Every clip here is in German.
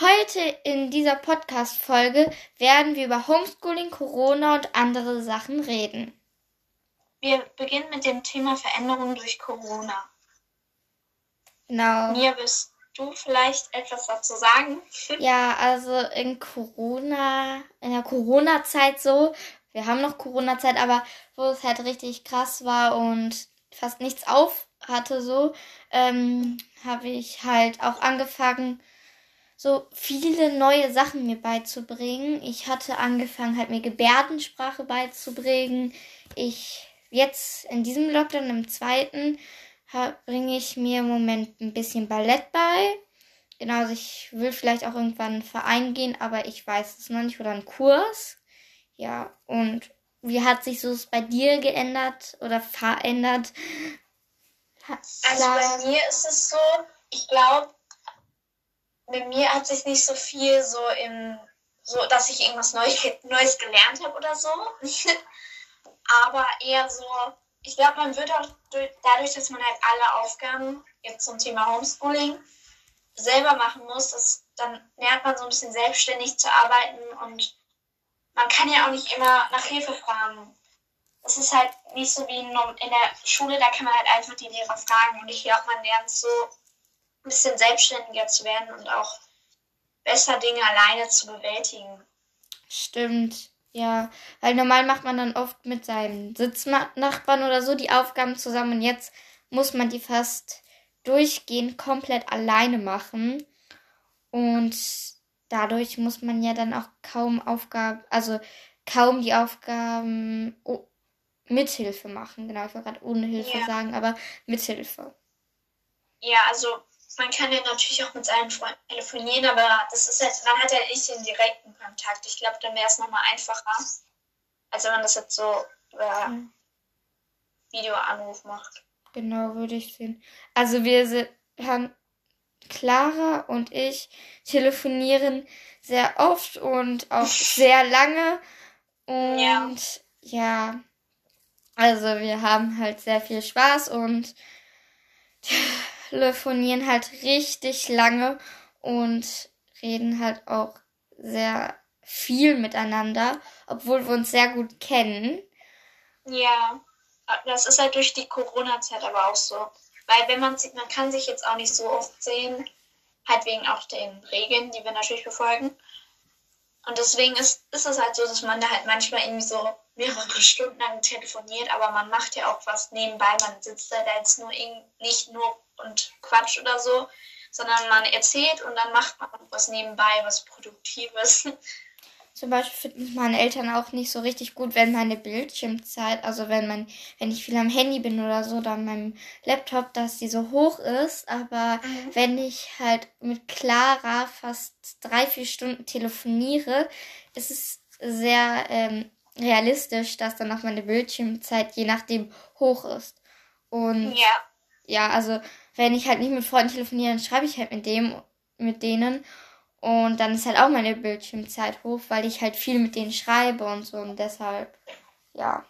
Heute in dieser Podcast-Folge werden wir über Homeschooling, Corona und andere Sachen reden. Wir beginnen mit dem Thema Veränderungen durch Corona. Genau. Mir willst du vielleicht etwas dazu sagen? Ja, also in Corona, in der Corona-Zeit so, wir haben noch Corona-Zeit, aber wo es halt richtig krass war und fast nichts auf hatte so, ähm, habe ich halt auch angefangen, so viele neue Sachen mir beizubringen. Ich hatte angefangen, halt mir Gebärdensprache beizubringen. Ich jetzt in diesem Lockdown, im zweiten, bringe ich mir im Moment ein bisschen Ballett bei. Genau, also ich will vielleicht auch irgendwann einen Verein gehen, aber ich weiß es noch nicht. Oder einen Kurs. Ja, und wie hat sich so es bei dir geändert oder verändert? Also bei mir ist es so, ich glaube, bei mir hat sich nicht so viel so im, so, dass ich irgendwas Neues, Neues gelernt habe oder so. Aber eher so, ich glaube, man wird auch durch, dadurch, dass man halt alle Aufgaben jetzt zum Thema Homeschooling selber machen muss, das, dann lernt man so ein bisschen selbstständig zu arbeiten und man kann ja auch nicht immer nach Hilfe fragen. Es ist halt nicht so wie in der Schule, da kann man halt einfach die Lehrer fragen und ich glaube, man lernt so ein bisschen selbstständiger zu werden und auch besser Dinge alleine zu bewältigen. Stimmt, ja. Weil normal macht man dann oft mit seinen Sitznachbarn oder so die Aufgaben zusammen und jetzt muss man die fast durchgehend komplett alleine machen. Und dadurch muss man ja dann auch kaum Aufgaben, also kaum die Aufgaben oh, mit Hilfe machen. Genau, ich wollte gerade ohne Hilfe ja. sagen, aber mit Hilfe. Ja, also man kann ja natürlich auch mit seinen Freunden telefonieren, aber das ist jetzt, man hat ja nicht den direkten Kontakt. Ich glaube, dann wäre es nochmal einfacher, als wenn man das jetzt so über mhm. Videoanruf macht. Genau, würde ich sehen. Also wir haben Clara und ich telefonieren sehr oft und auch sehr lange. Und ja. ja, also wir haben halt sehr viel Spaß und telefonieren halt richtig lange und reden halt auch sehr viel miteinander, obwohl wir uns sehr gut kennen. Ja, das ist halt durch die Corona-Zeit aber auch so. Weil wenn man sieht, man kann sich jetzt auch nicht so oft sehen, halt wegen auch den Regeln, die wir natürlich befolgen. Und deswegen ist, ist es halt so, dass man da halt manchmal irgendwie so mehrere Stunden lang telefoniert, aber man macht ja auch was nebenbei. Man sitzt da jetzt nur nicht nur und Quatsch oder so, sondern man erzählt und dann macht man was nebenbei, was Produktives. Zum Beispiel finden meine Eltern auch nicht so richtig gut, wenn meine Bildschirmzeit, also wenn man, wenn ich viel am Handy bin oder so, oder an meinem Laptop, dass die so hoch ist. Aber mhm. wenn ich halt mit Clara fast drei, vier Stunden telefoniere, ist es sehr ähm, realistisch, dass dann auch meine Bildschirmzeit je nachdem hoch ist. Und ja, ja also wenn ich halt nicht mit Freunden telefoniere, dann schreibe ich halt mit dem, mit denen. Und dann ist halt auch meine Bildschirmzeit hoch, weil ich halt viel mit denen schreibe und so. Und deshalb, ja.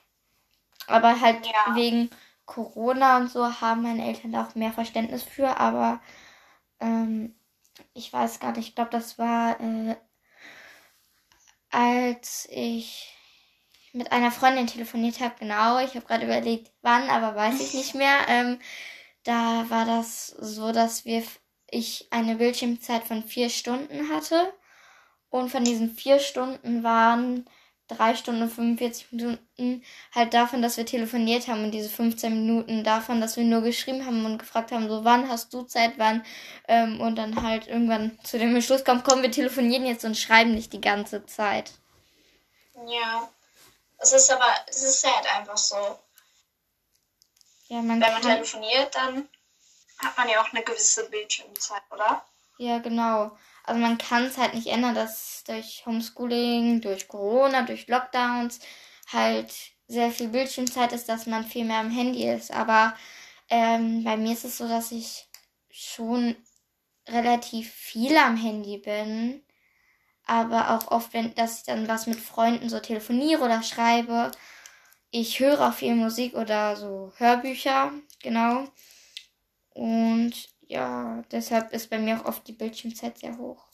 Aber halt ja. wegen Corona und so haben meine Eltern da auch mehr Verständnis für. Aber ähm, ich weiß gar nicht, ich glaube, das war, äh, als ich mit einer Freundin telefoniert habe, genau. Ich habe gerade überlegt, wann, aber weiß ich nicht mehr. Ähm, da war das so, dass wir ich eine Bildschirmzeit von vier Stunden hatte. Und von diesen vier Stunden waren drei Stunden und 45 Minuten halt davon, dass wir telefoniert haben und diese 15 Minuten davon, dass wir nur geschrieben haben und gefragt haben, so wann hast du Zeit, wann ähm, und dann halt irgendwann zu dem Entschluss kommt, komm, wir telefonieren jetzt und schreiben nicht die ganze Zeit. Ja, es ist aber, es ist halt einfach so. Ja, man Wenn man telefoniert, dann hat man ja auch eine gewisse Bildschirmzeit, oder? Ja, genau. Also man kann es halt nicht ändern, dass durch Homeschooling, durch Corona, durch Lockdowns halt sehr viel Bildschirmzeit ist, dass man viel mehr am Handy ist. Aber ähm, bei mir ist es so, dass ich schon relativ viel am Handy bin. Aber auch oft, wenn dass ich dann was mit Freunden so telefoniere oder schreibe. Ich höre auch viel Musik oder so Hörbücher, genau. Und ja, deshalb ist bei mir auch oft die Bildschirmzeit sehr hoch.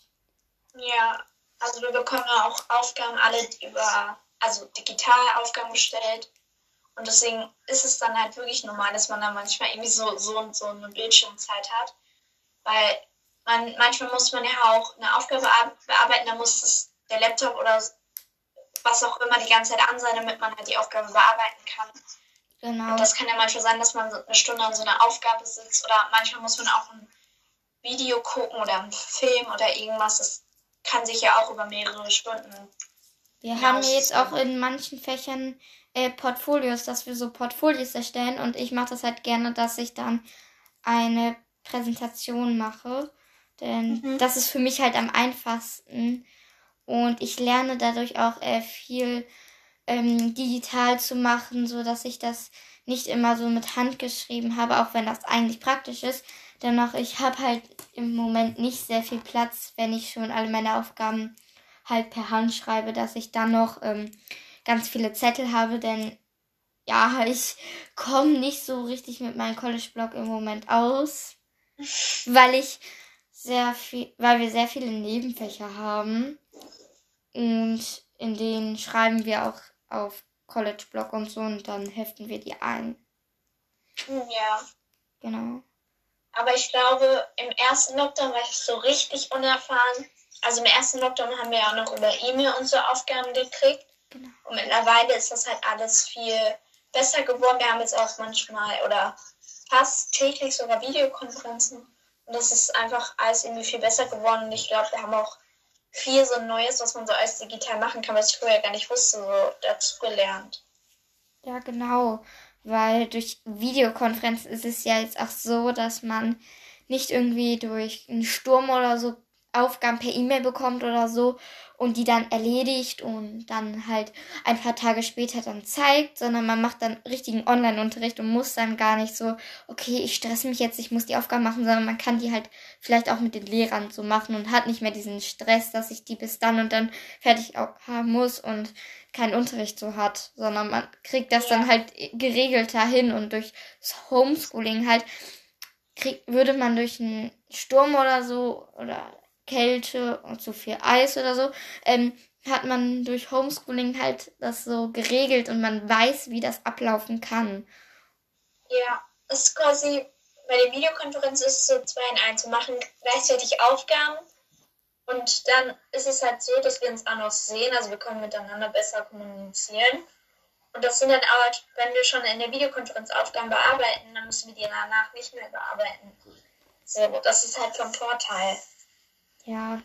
Ja, also wir bekommen ja auch Aufgaben alle über, also digital Aufgaben gestellt. Und deswegen ist es dann halt wirklich normal, dass man dann manchmal irgendwie so, so und so eine Bildschirmzeit hat. Weil man, manchmal muss man ja auch eine Aufgabe bearbeiten, da muss es der Laptop oder was auch immer die ganze Zeit an sein, damit man halt die Aufgabe bearbeiten kann. Genau. Und das kann ja manchmal sein, dass man eine Stunde an so einer Aufgabe sitzt oder manchmal muss man auch ein Video gucken oder einen Film oder irgendwas. Das kann sich ja auch über mehrere Stunden. Wir haben jetzt auch in manchen Fächern äh, Portfolios, dass wir so Portfolios erstellen und ich mache das halt gerne, dass ich dann eine Präsentation mache. Denn mhm. das ist für mich halt am einfachsten. Und ich lerne dadurch auch äh, viel ähm, digital zu machen, so dass ich das nicht immer so mit Hand geschrieben habe, auch wenn das eigentlich praktisch ist. Dennoch, ich habe halt im Moment nicht sehr viel Platz, wenn ich schon alle meine Aufgaben halt per Hand schreibe, dass ich dann noch ähm, ganz viele Zettel habe, denn ja, ich komme nicht so richtig mit meinem College-Blog im Moment aus, weil ich sehr viel, weil wir sehr viele Nebenfächer haben und in denen schreiben wir auch auf College-Blog und so und dann heften wir die ein. Ja. Genau. Aber ich glaube, im ersten Lockdown war ich so richtig unerfahren. Also im ersten Lockdown haben wir ja auch noch über E-Mail und so Aufgaben gekriegt. Genau. Und mittlerweile ist das halt alles viel besser geworden. Wir haben jetzt auch manchmal oder fast täglich sogar Videokonferenzen. Und das ist einfach alles irgendwie viel besser geworden. Und ich glaube, wir haben auch viel so Neues, was man so als digital machen kann, was ich vorher gar nicht wusste, so dazu gelernt. Ja, genau. Weil durch Videokonferenz ist es ja jetzt auch so, dass man nicht irgendwie durch einen Sturm oder so Aufgaben per E-Mail bekommt oder so und die dann erledigt und dann halt ein paar Tage später dann zeigt, sondern man macht dann richtigen Online-Unterricht und muss dann gar nicht so, okay, ich stresse mich jetzt, ich muss die Aufgaben machen, sondern man kann die halt vielleicht auch mit den Lehrern so machen und hat nicht mehr diesen Stress, dass ich die bis dann und dann fertig haben muss und keinen Unterricht so hat, sondern man kriegt das dann halt geregelter hin und durch Homeschooling halt kriegt, würde man durch einen Sturm oder so oder Kälte und zu viel Eis oder so, ähm, hat man durch Homeschooling halt das so geregelt und man weiß, wie das ablaufen kann. Ja, es ist quasi bei der Videokonferenz ist es so zwei in eins. Wir machen gleichzeitig Aufgaben und dann ist es halt so, dass wir uns auch noch sehen, also wir können miteinander besser kommunizieren. Und das sind dann aber, wenn wir schon in der Videokonferenz Aufgaben bearbeiten, dann müssen wir die danach nicht mehr bearbeiten. So, das ist halt vom Vorteil. Ja,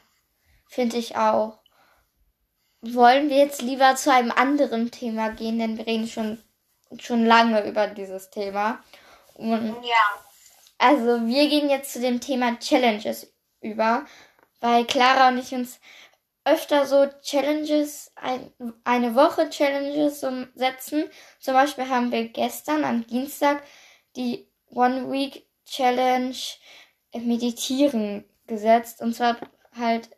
finde ich auch. Wollen wir jetzt lieber zu einem anderen Thema gehen, denn wir reden schon, schon lange über dieses Thema. Und ja. Also wir gehen jetzt zu dem Thema Challenges über, weil Clara und ich uns öfter so Challenges, ein, eine Woche Challenges setzen. Zum Beispiel haben wir gestern am Dienstag die One Week Challenge Meditieren gesetzt. Und zwar halt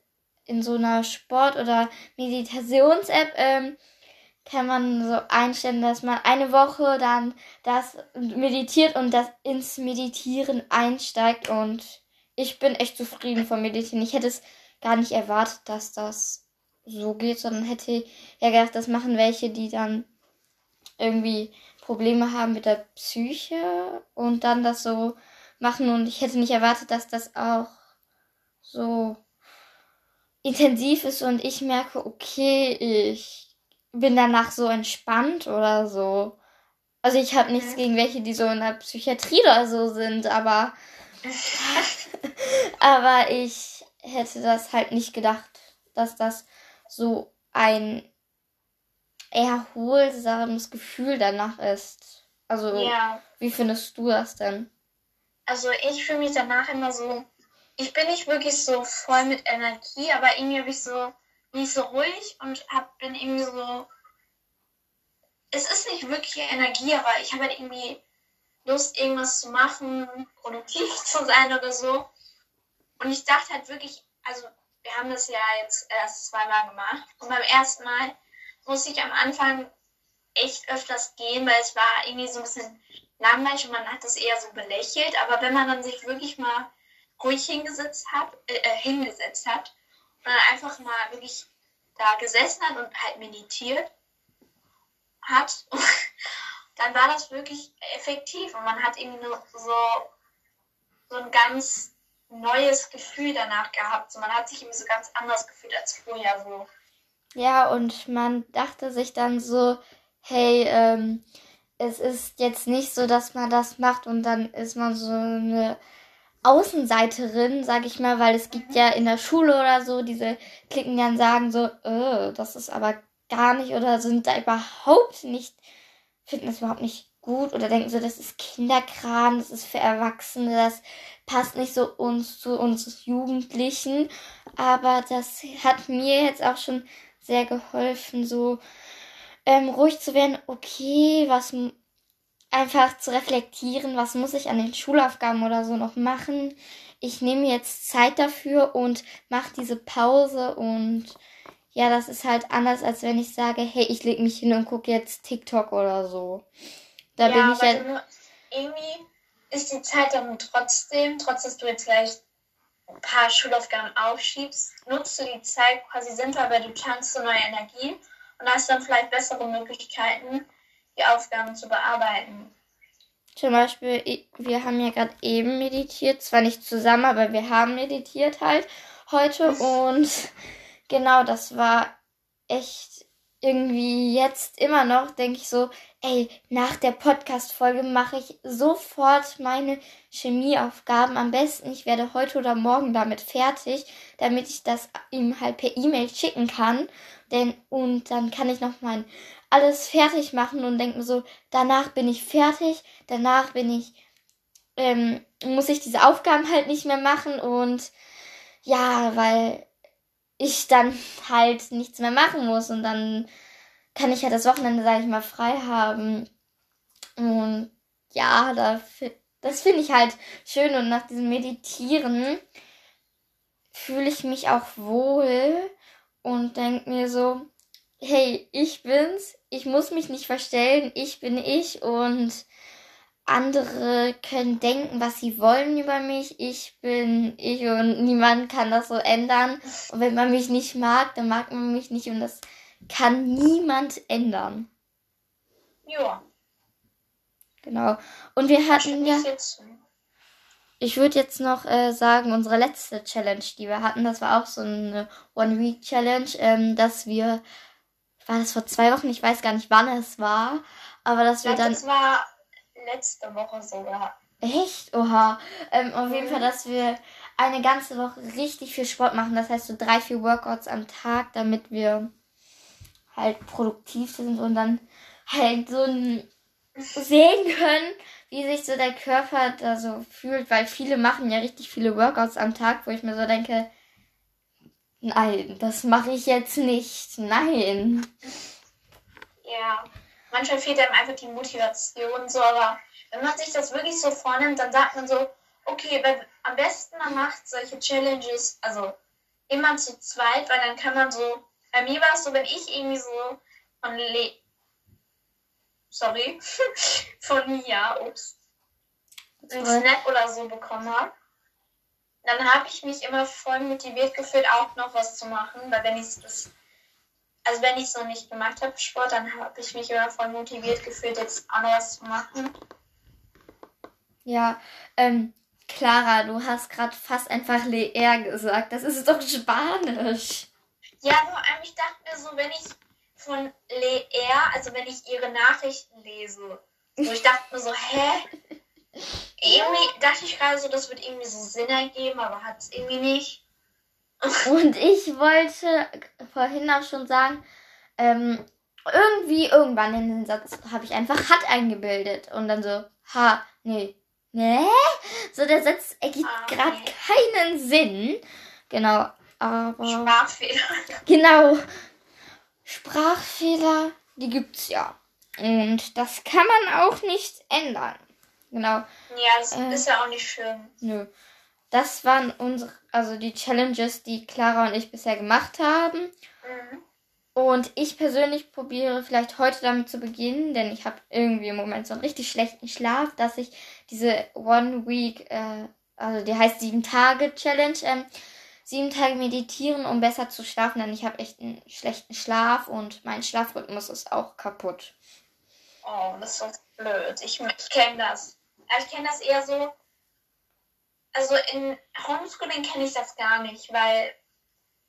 in so einer Sport- oder Meditations-App ähm, kann man so einstellen, dass man eine Woche dann das meditiert und das ins Meditieren einsteigt. Und ich bin echt zufrieden vom Meditieren. Ich hätte es gar nicht erwartet, dass das so geht, sondern hätte ja gedacht, das machen welche, die dann irgendwie Probleme haben mit der Psyche und dann das so machen. Und ich hätte nicht erwartet, dass das auch so intensiv ist und ich merke, okay, ich bin danach so entspannt oder so. Also ich habe nichts gegen welche, die so in der Psychiatrie oder so sind, aber aber ich hätte das halt nicht gedacht, dass das so ein erholsames Gefühl danach ist. Also ja. wie findest du das denn? Also ich fühle mich danach immer so ich bin nicht wirklich so voll mit Energie, aber irgendwie habe ich so nicht so ruhig und hab, bin irgendwie so. Es ist nicht wirklich Energie, aber ich habe halt irgendwie Lust, irgendwas zu machen, produktiv zu sein oder so. Und ich dachte halt wirklich, also wir haben das ja jetzt erst zweimal gemacht. Und beim ersten Mal musste ich am Anfang echt öfters gehen, weil es war irgendwie so ein bisschen langweilig und man hat das eher so belächelt. Aber wenn man dann sich wirklich mal ruhig hingesetzt hat, äh, äh, hingesetzt hat dann einfach mal wirklich da gesessen hat und halt meditiert hat, dann war das wirklich effektiv und man hat irgendwie so, so ein ganz neues Gefühl danach gehabt. So, man hat sich irgendwie so ganz anders gefühlt als vorher so. Ja, und man dachte sich dann so, hey, ähm, es ist jetzt nicht so, dass man das macht und dann ist man so eine Außenseiterin, sag ich mal, weil es gibt ja in der Schule oder so, diese Klicken dann sagen so, äh, das ist aber gar nicht oder sind da überhaupt nicht, finden das überhaupt nicht gut oder denken so, das ist Kinderkram, das ist für Erwachsene, das passt nicht so uns zu uns Jugendlichen. Aber das hat mir jetzt auch schon sehr geholfen, so ähm, ruhig zu werden, okay, was einfach zu reflektieren, was muss ich an den Schulaufgaben oder so noch machen. Ich nehme jetzt Zeit dafür und mache diese Pause und ja, das ist halt anders, als wenn ich sage, hey, ich lege mich hin und gucke jetzt TikTok oder so. Da ja, bin ich ja. irgendwie ist die Zeit dann trotzdem, trotz dass du jetzt gleich ein paar Schulaufgaben aufschiebst, nutzt du die Zeit quasi sinnvoll, weil du tankst so neue Energie und hast dann vielleicht bessere Möglichkeiten, die Aufgaben zu bearbeiten. Zum Beispiel, wir haben ja gerade eben meditiert, zwar nicht zusammen, aber wir haben meditiert halt heute und genau, das war echt irgendwie jetzt immer noch, denke ich so, ey, nach der Podcast-Folge mache ich sofort meine Chemieaufgaben. Am besten, ich werde heute oder morgen damit fertig, damit ich das ihm halt per E-Mail schicken kann. Denn, und dann kann ich noch mein alles fertig machen und denke mir so, danach bin ich fertig, danach bin ich, ähm, muss ich diese Aufgaben halt nicht mehr machen und ja, weil ich dann halt nichts mehr machen muss und dann kann ich ja das Wochenende, sage ich mal, frei haben. Und ja, da, das finde ich halt schön und nach diesem Meditieren fühle ich mich auch wohl und denke mir so, hey, ich bin's, ich muss mich nicht verstellen, ich bin ich und andere können denken, was sie wollen über mich. Ich bin ich und niemand kann das so ändern. Und wenn man mich nicht mag, dann mag man mich nicht und das kann niemand ändern. Ja. Genau. Und wir hatten ja. Ich würde jetzt noch äh, sagen, unsere letzte Challenge, die wir hatten, das war auch so eine One-Week-Challenge, ähm, dass wir, war das vor zwei Wochen, ich weiß gar nicht, wann es war, aber dass wir dann. Das war letzte Woche sogar. Echt? Oha. Ähm, auf jeden Fall, dass wir eine ganze Woche richtig viel Sport machen. Das heißt so drei, vier Workouts am Tag, damit wir halt produktiv sind und dann halt so sehen können, wie sich so der Körper da so fühlt, weil viele machen ja richtig viele Workouts am Tag, wo ich mir so denke, nein, das mache ich jetzt nicht, nein. Ja manchmal fehlt einem einfach die Motivation so, aber wenn man sich das wirklich so vornimmt, dann sagt man so, okay, am besten man macht solche Challenges, also immer zu zweit, weil dann kann man so, bei mir war es so, wenn ich irgendwie so von Le sorry, von Mia, ups, einen Snap oder so bekommen habe, dann habe ich mich immer voll motiviert gefühlt, auch noch was zu machen, weil wenn ich das also wenn ich es noch nicht gemacht habe, Sport, dann habe ich mich immer voll motiviert gefühlt, jetzt auch noch was zu machen. Ja, ähm, Clara, du hast gerade fast einfach Leer gesagt. Das ist doch Spanisch. Ja, vor allem, ich dachte mir so, wenn ich von Leer, also wenn ich ihre Nachrichten lese, so ich dachte mir so, hä? Irgendwie dachte ich gerade so, das wird irgendwie so Sinn ergeben, aber hat es irgendwie nicht. Und ich wollte vorhin auch schon sagen, ähm, irgendwie irgendwann in den Satz habe ich einfach hat eingebildet und dann so ha nee nee so der Satz ergibt ah, gerade keinen Sinn. Genau aber Sprachfehler. Genau. Sprachfehler die gibt's ja. Und das kann man auch nicht ändern genau ja das äh, ist ja auch nicht schön nö das waren unsere, also die Challenges, die Clara und ich bisher gemacht haben. Mhm. Und ich persönlich probiere vielleicht heute damit zu beginnen, denn ich habe irgendwie im Moment so einen richtig schlechten Schlaf, dass ich diese One Week, äh, also die heißt sieben Tage Challenge, ähm, sieben Tage meditieren, um besser zu schlafen, denn ich habe echt einen schlechten Schlaf und mein Schlafrhythmus ist auch kaputt. Oh, das ist so blöd. Ich, ich kenne das. Ich kenne das eher so. Also in Homeschooling kenne ich das gar nicht, weil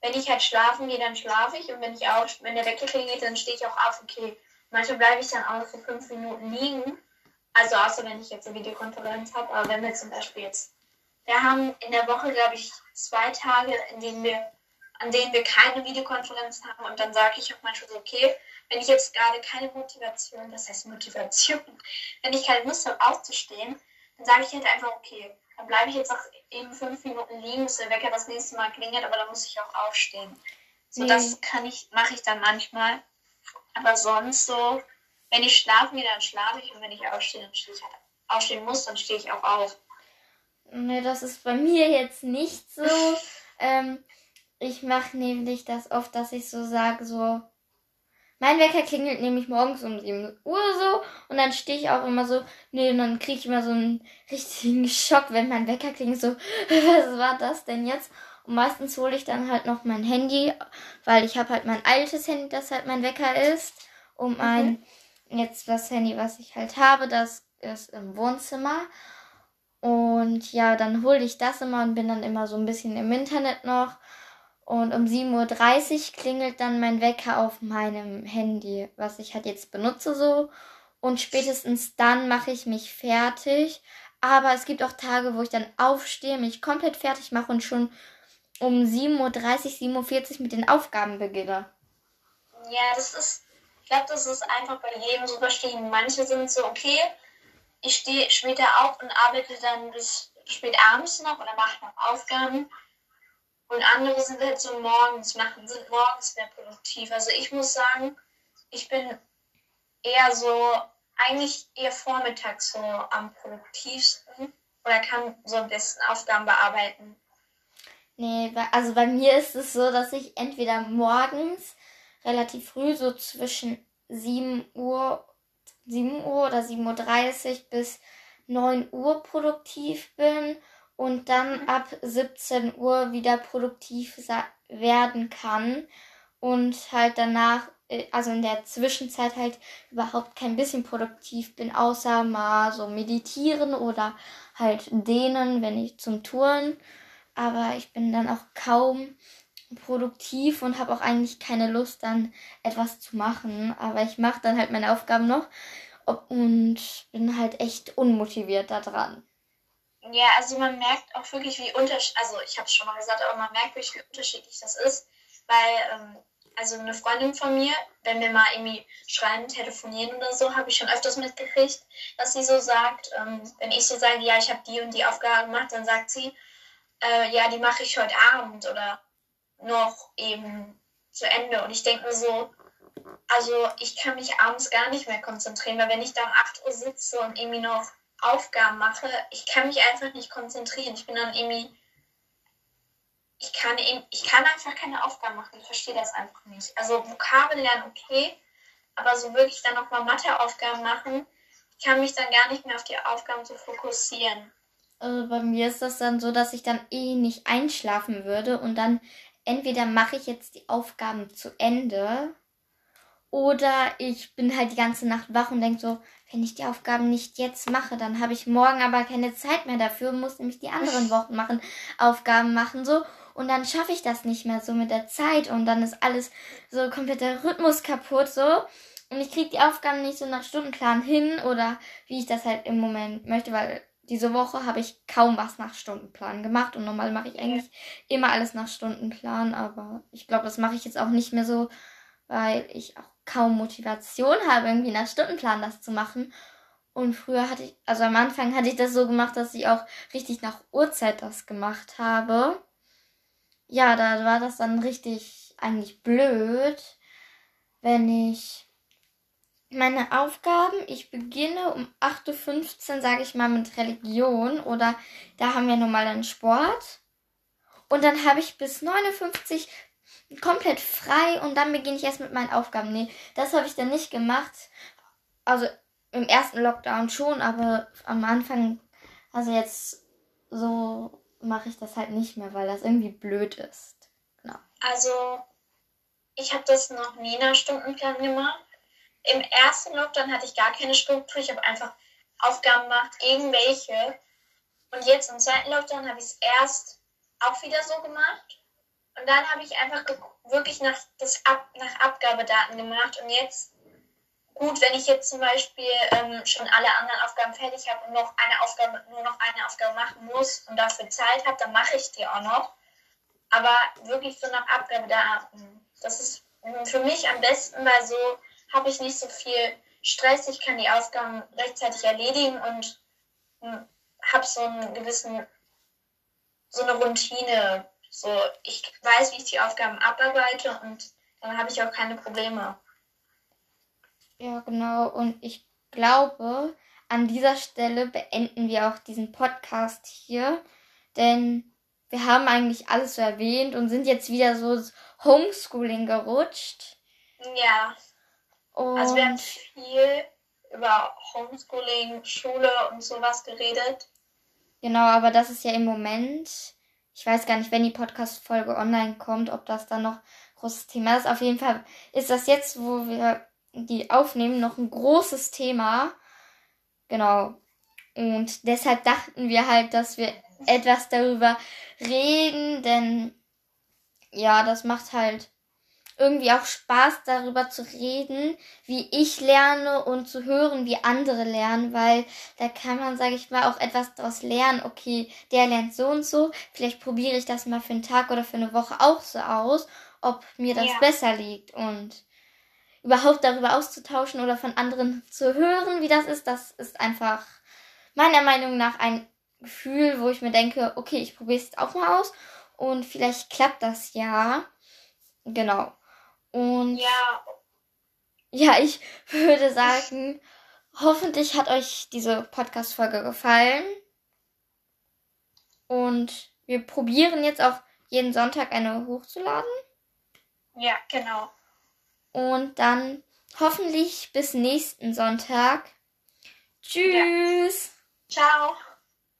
wenn ich halt schlafen gehe, dann schlafe ich und wenn ich auch, wenn der Wecker klingelt, dann stehe ich auch auf, okay. Manchmal bleibe ich dann auch für fünf Minuten liegen. Also außer wenn ich jetzt eine Videokonferenz habe, aber wenn wir zum Beispiel jetzt, wir haben in der Woche, glaube ich, zwei Tage, in denen wir, an denen wir keine Videokonferenz haben und dann sage ich auch manchmal so, okay, wenn ich jetzt gerade keine Motivation, das heißt Motivation, wenn ich keine Lust habe aufzustehen, dann sage ich halt einfach, okay, dann bleibe ich jetzt auch eben fünf Minuten liegen, bis der Wecker das nächste Mal klingelt, aber dann muss ich auch aufstehen. So, nee. das kann ich, mache ich dann manchmal. Aber sonst so, wenn ich schlafen gehe, dann schlafe ich und wenn ich aufstehe, dann stehe ich halt, aufstehen muss, dann stehe ich auch auf. Nee, das ist bei mir jetzt nicht so. ähm, ich mache nämlich das oft, dass ich so sage, so, mein Wecker klingelt nämlich morgens um 7 Uhr so und dann stehe ich auch immer so, nee, und dann kriege ich immer so einen richtigen Schock, wenn mein Wecker klingelt, so, was war das denn jetzt? Und meistens hole ich dann halt noch mein Handy, weil ich habe halt mein altes Handy, das halt mein Wecker ist, um mhm. ein, jetzt das Handy, was ich halt habe, das ist im Wohnzimmer. Und ja, dann hole ich das immer und bin dann immer so ein bisschen im Internet noch und um 7.30 Uhr klingelt dann mein Wecker auf meinem Handy, was ich halt jetzt benutze so. Und spätestens dann mache ich mich fertig. Aber es gibt auch Tage, wo ich dann aufstehe, mich komplett fertig mache und schon um 7.30 Uhr, 7.40 Uhr mit den Aufgaben beginne. Ja, das ist, ich glaube, das ist einfach bei jedem so verschieden. Manche sind so, okay, ich stehe später auf und arbeite dann bis spät abends noch oder mache noch Aufgaben. Und andere sind halt so morgens, machen, sind morgens mehr produktiv. Also ich muss sagen, ich bin eher so, eigentlich eher vormittags so am produktivsten oder kann so am besten Aufgaben bearbeiten. Nee, also bei mir ist es so, dass ich entweder morgens relativ früh, so zwischen 7 Uhr, 7 Uhr oder 7.30 Uhr bis 9 Uhr produktiv bin und dann mhm. ab 17 Uhr wieder produktiv werden kann und halt danach, äh, also in der Zwischenzeit halt überhaupt kein bisschen produktiv bin, außer mal so meditieren oder halt dehnen, wenn ich zum Touren. Aber ich bin dann auch kaum produktiv und habe auch eigentlich keine Lust, dann etwas zu machen. Aber ich mache dann halt meine Aufgaben noch und bin halt echt unmotiviert daran. Ja, also man merkt auch wirklich, wie unterschiedlich, also ich habe es schon mal gesagt, aber man merkt wirklich, wie unterschiedlich das ist, weil, ähm, also eine Freundin von mir, wenn wir mal irgendwie schreiben, telefonieren oder so, habe ich schon öfters mitgekriegt, dass sie so sagt, ähm, wenn ich so sage, ja, ich habe die und die Aufgabe gemacht, dann sagt sie, äh, ja, die mache ich heute Abend oder noch eben zu Ende. Und ich denke mir so, also ich kann mich abends gar nicht mehr konzentrieren, weil wenn ich da um 8 Uhr sitze und irgendwie noch Aufgaben mache, ich kann mich einfach nicht konzentrieren. Ich bin dann irgendwie, ich kann, eben, ich kann einfach keine Aufgaben machen. Ich verstehe das einfach nicht. Also Vokabeln lernen okay, aber so wirklich dann nochmal Matheaufgaben machen, ich kann mich dann gar nicht mehr auf die Aufgaben so fokussieren. Also bei mir ist das dann so, dass ich dann eh nicht einschlafen würde und dann entweder mache ich jetzt die Aufgaben zu Ende oder ich bin halt die ganze Nacht wach und denke so, wenn ich die Aufgaben nicht jetzt mache, dann habe ich morgen aber keine Zeit mehr dafür, muss nämlich die anderen Wochen machen, Aufgaben machen so. Und dann schaffe ich das nicht mehr so mit der Zeit und dann ist alles so komplett der Rhythmus kaputt so. Und ich kriege die Aufgaben nicht so nach Stundenplan hin oder wie ich das halt im Moment möchte, weil diese Woche habe ich kaum was nach Stundenplan gemacht und normal mache ich eigentlich immer alles nach Stundenplan, aber ich glaube, das mache ich jetzt auch nicht mehr so, weil ich auch kaum Motivation habe, irgendwie nach Stundenplan das zu machen. Und früher hatte ich, also am Anfang hatte ich das so gemacht, dass ich auch richtig nach Uhrzeit das gemacht habe. Ja, da war das dann richtig eigentlich blöd, wenn ich meine Aufgaben, ich beginne um 8.15 Uhr, sage ich mal, mit Religion oder da haben wir normal dann Sport. Und dann habe ich bis 59 komplett frei und dann beginne ich erst mit meinen Aufgaben. Nee, das habe ich dann nicht gemacht. Also im ersten Lockdown schon, aber am Anfang, also jetzt so mache ich das halt nicht mehr, weil das irgendwie blöd ist. Genau. Also, ich habe das noch nie nach Stundenplan gemacht. Im ersten Lockdown hatte ich gar keine Struktur. Ich habe einfach Aufgaben gemacht, irgendwelche. Und jetzt im zweiten Lockdown habe ich es erst auch wieder so gemacht. Und dann habe ich einfach wirklich nach, das Ab nach Abgabedaten gemacht. Und jetzt, gut, wenn ich jetzt zum Beispiel ähm, schon alle anderen Aufgaben fertig habe und noch eine Aufgabe, nur noch eine Aufgabe machen muss und dafür Zeit habe, dann mache ich die auch noch. Aber wirklich so nach Abgabedaten. Das ist für mich am besten, weil so habe ich nicht so viel Stress. Ich kann die Aufgaben rechtzeitig erledigen und hm, habe so einen gewissen, so eine Routine. So, ich weiß, wie ich die Aufgaben abarbeite und dann habe ich auch keine Probleme. Ja, genau. Und ich glaube, an dieser Stelle beenden wir auch diesen Podcast hier, denn wir haben eigentlich alles so erwähnt und sind jetzt wieder so Homeschooling gerutscht. Ja. Und also wir haben viel über Homeschooling, Schule und sowas geredet. Genau, aber das ist ja im Moment, ich weiß gar nicht, wenn die Podcast-Folge online kommt, ob das dann noch großes Thema ist. Auf jeden Fall ist das jetzt, wo wir die aufnehmen, noch ein großes Thema. Genau. Und deshalb dachten wir halt, dass wir etwas darüber reden, denn ja, das macht halt irgendwie auch Spaß darüber zu reden, wie ich lerne und zu hören, wie andere lernen, weil da kann man, sage ich mal, auch etwas daraus lernen. Okay, der lernt so und so, vielleicht probiere ich das mal für einen Tag oder für eine Woche auch so aus, ob mir das ja. besser liegt und überhaupt darüber auszutauschen oder von anderen zu hören, wie das ist, das ist einfach meiner Meinung nach ein Gefühl, wo ich mir denke, okay, ich probiere es auch mal aus und vielleicht klappt das ja. Genau. Und ja. Ja, ich würde sagen, hoffentlich hat euch diese Podcast-Folge gefallen. Und wir probieren jetzt auch jeden Sonntag eine hochzuladen. Ja, genau. Und dann hoffentlich bis nächsten Sonntag. Tschüss. Ja. Ciao.